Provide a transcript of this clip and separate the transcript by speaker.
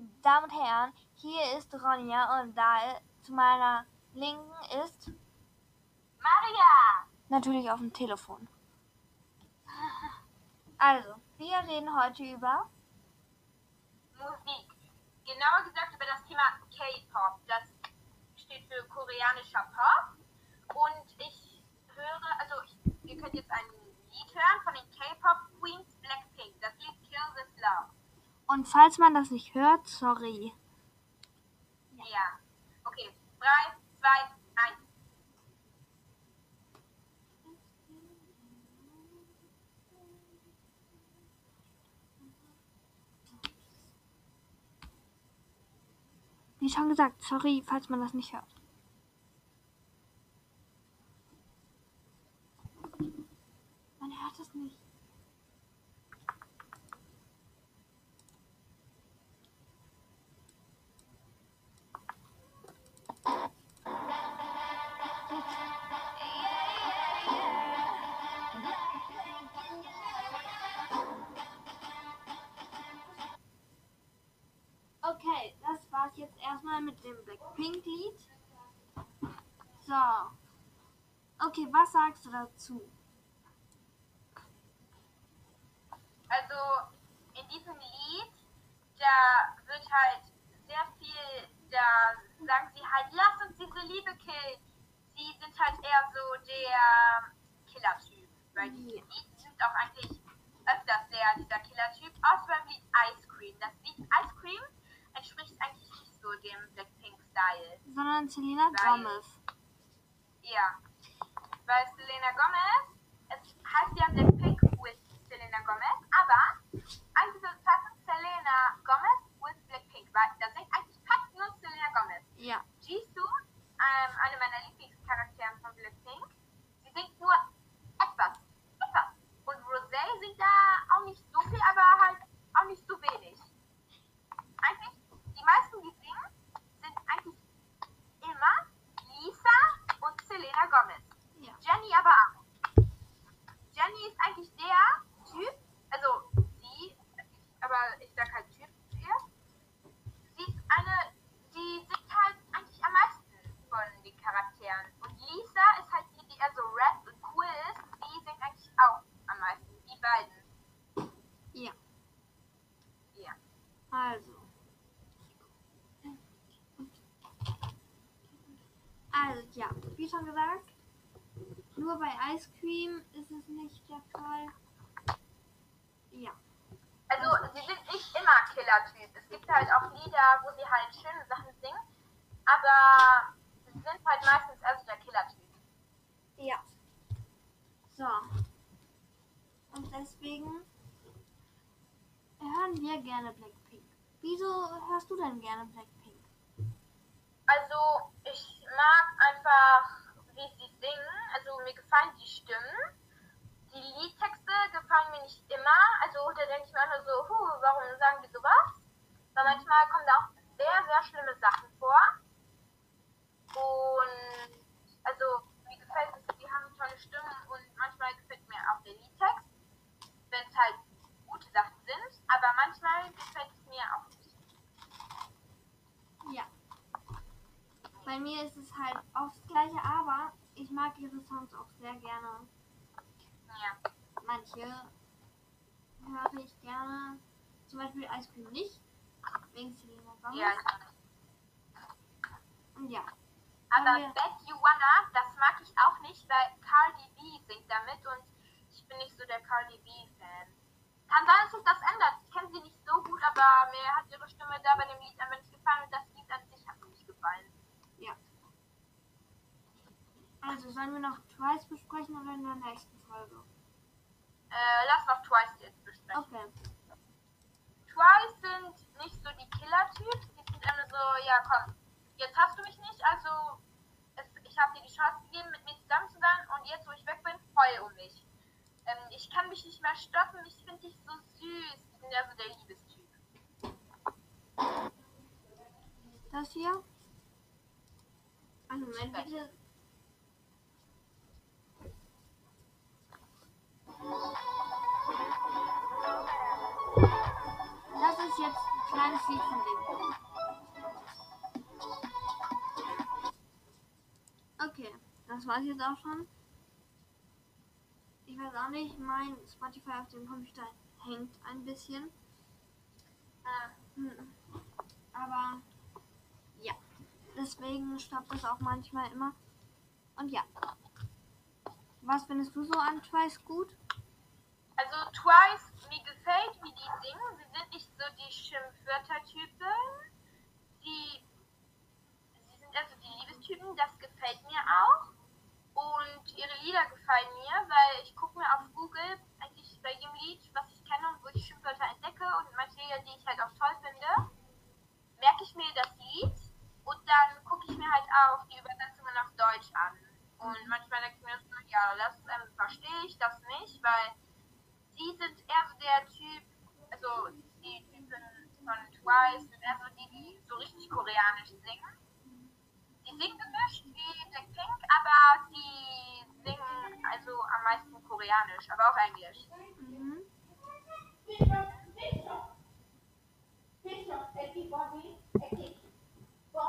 Speaker 1: die Damen und Herren, hier ist Ronja und da zu meiner Linken ist
Speaker 2: Maria!
Speaker 1: natürlich auf dem Telefon. Also, wir reden heute über
Speaker 2: Musik. Genauer gesagt über das Thema K-Pop. Das steht für koreanischer Pop. Und
Speaker 1: falls man das nicht hört, sorry.
Speaker 2: Ja. Okay. 3, 2, 1.
Speaker 1: Wie schon gesagt, sorry, falls man das nicht hört. Erstmal mit dem Blackpink-Lied. So. Okay, was sagst du dazu?
Speaker 2: Also in diesem Lied, da wird halt sehr viel, da sagen sie halt, lass uns diese Liebe killen. Sie sind halt eher so der Killer-Typ. Weil die
Speaker 1: Ja.
Speaker 2: Lied sind auch eigentlich öfters der, dieser Killer-Typ. Außer beim Lied dem Blackpink-Style.
Speaker 1: Sondern Selena Gomez.
Speaker 2: Ja. Weil Selena Gomez, es heißt ja Blackpink with Selena Gomez, aber eigentlich soll es heißen Selena Gomez with Blackpink, weil da singt eigentlich fast nur Selena Gomez.
Speaker 1: Ja.
Speaker 2: Jisoo, ähm, eine meiner Lieblingscharakteren von Blackpink, sie singt nur etwas, etwas. Und Rosé singt da auch nicht so viel, aber halt auch nicht so wenig. Eigentlich, die meisten, die singen, sind eigentlich immer Lisa und Gomez.
Speaker 1: Ja.
Speaker 2: Jenny aber auch. Jenny ist eigentlich der Typ, also sie, aber ich sag halt Typ zu ihr. Sie ist eine, die singt halt eigentlich am meisten von den Charakteren. Und Lisa ist halt die, die eher so rap und cool ist. Die singt eigentlich auch am meisten. Die beiden.
Speaker 1: Ja.
Speaker 2: Ja.
Speaker 1: Also. Also, ja, wie schon gesagt, nur bei Ice Cream ist es nicht der Fall. Ja.
Speaker 2: Also sie sind nicht immer Killer-Typ. Es gibt halt auch Lieder, wo sie halt schöne Sachen singen. Aber sie sind halt meistens eher so der Killer-Typ.
Speaker 1: Ja. So. Und deswegen hören wir gerne Blackpink. Wieso hörst du denn gerne Blackpink?
Speaker 2: Also, Stimmen. Die Liedtexte gefallen mir nicht immer. Also, da denke ich mir einfach so, huh, warum sagen die sowas? Weil manchmal kommen da auch sehr, sehr schlimme Sachen vor. Und, also, mir gefällt es, die haben tolle Stimmen und manchmal gefällt mir auch der Liedtext, wenn es halt gute Sachen sind. Aber manchmal gefällt es mir auch nicht.
Speaker 1: Ja. Bei mir ist es halt auch das gleiche, aber mag ihre Songs auch sehr gerne.
Speaker 2: Ja.
Speaker 1: Manche höre ich gerne. Zum Beispiel Ice Cream nicht. Wegen Selena Gomez.
Speaker 2: Ja, ich
Speaker 1: Und ja.
Speaker 2: Aber Bet You Wanna, das mag ich auch nicht,
Speaker 1: Also sollen wir noch Twice besprechen oder in der nächsten Folge?
Speaker 2: Äh, lass noch Twice jetzt besprechen.
Speaker 1: Okay.
Speaker 2: Twice sind nicht so die Killer-Typs, die sind immer so, ja komm, jetzt hast du mich nicht, also es, ich habe dir die Chance gegeben, mit mir zusammen zu sein und jetzt, wo ich weg bin, heul um mich. Ähm, ich kann mich nicht mehr stoppen, ich finde dich so süß. Die sind ja so der Liebestyp.
Speaker 1: Das hier? Einen Moment bitte. Das ist jetzt ein kleines Lied von dem. Okay, das war's jetzt auch schon. Ich weiß auch nicht, mein Spotify auf dem Computer hängt ein bisschen.
Speaker 2: Äh,
Speaker 1: Hm. Aber ja, deswegen stoppt das auch manchmal immer. Und ja. Was findest du so an Twice gut?
Speaker 2: Also Twice, gefällt, wie die singen. Sie sind nicht so die Schimpfwörter-Typen. Sie, sie sind also die Liebestypen, das gefällt mir auch. Und ihre Lieder gefallen mir, weil ich gucke mir auf Google eigentlich bei jedem Lied, was ich kenne und wo ich Schimpfwörter entdecke und manche Lieder, die ich halt auch toll finde, merke ich mir das Lied und dann gucke ich mir halt auch die Übersetzungen auf Deutsch an. Und manchmal denke ich mir so, ja, das ähm, verstehe ich, das nicht, weil die sind eher so der Typ, also die Typen von Twice sind eher so die, die so richtig koreanisch singen. Die singen gemischt wie Black Pink, aber sie singen also am meisten koreanisch, aber auch englisch. Mhm.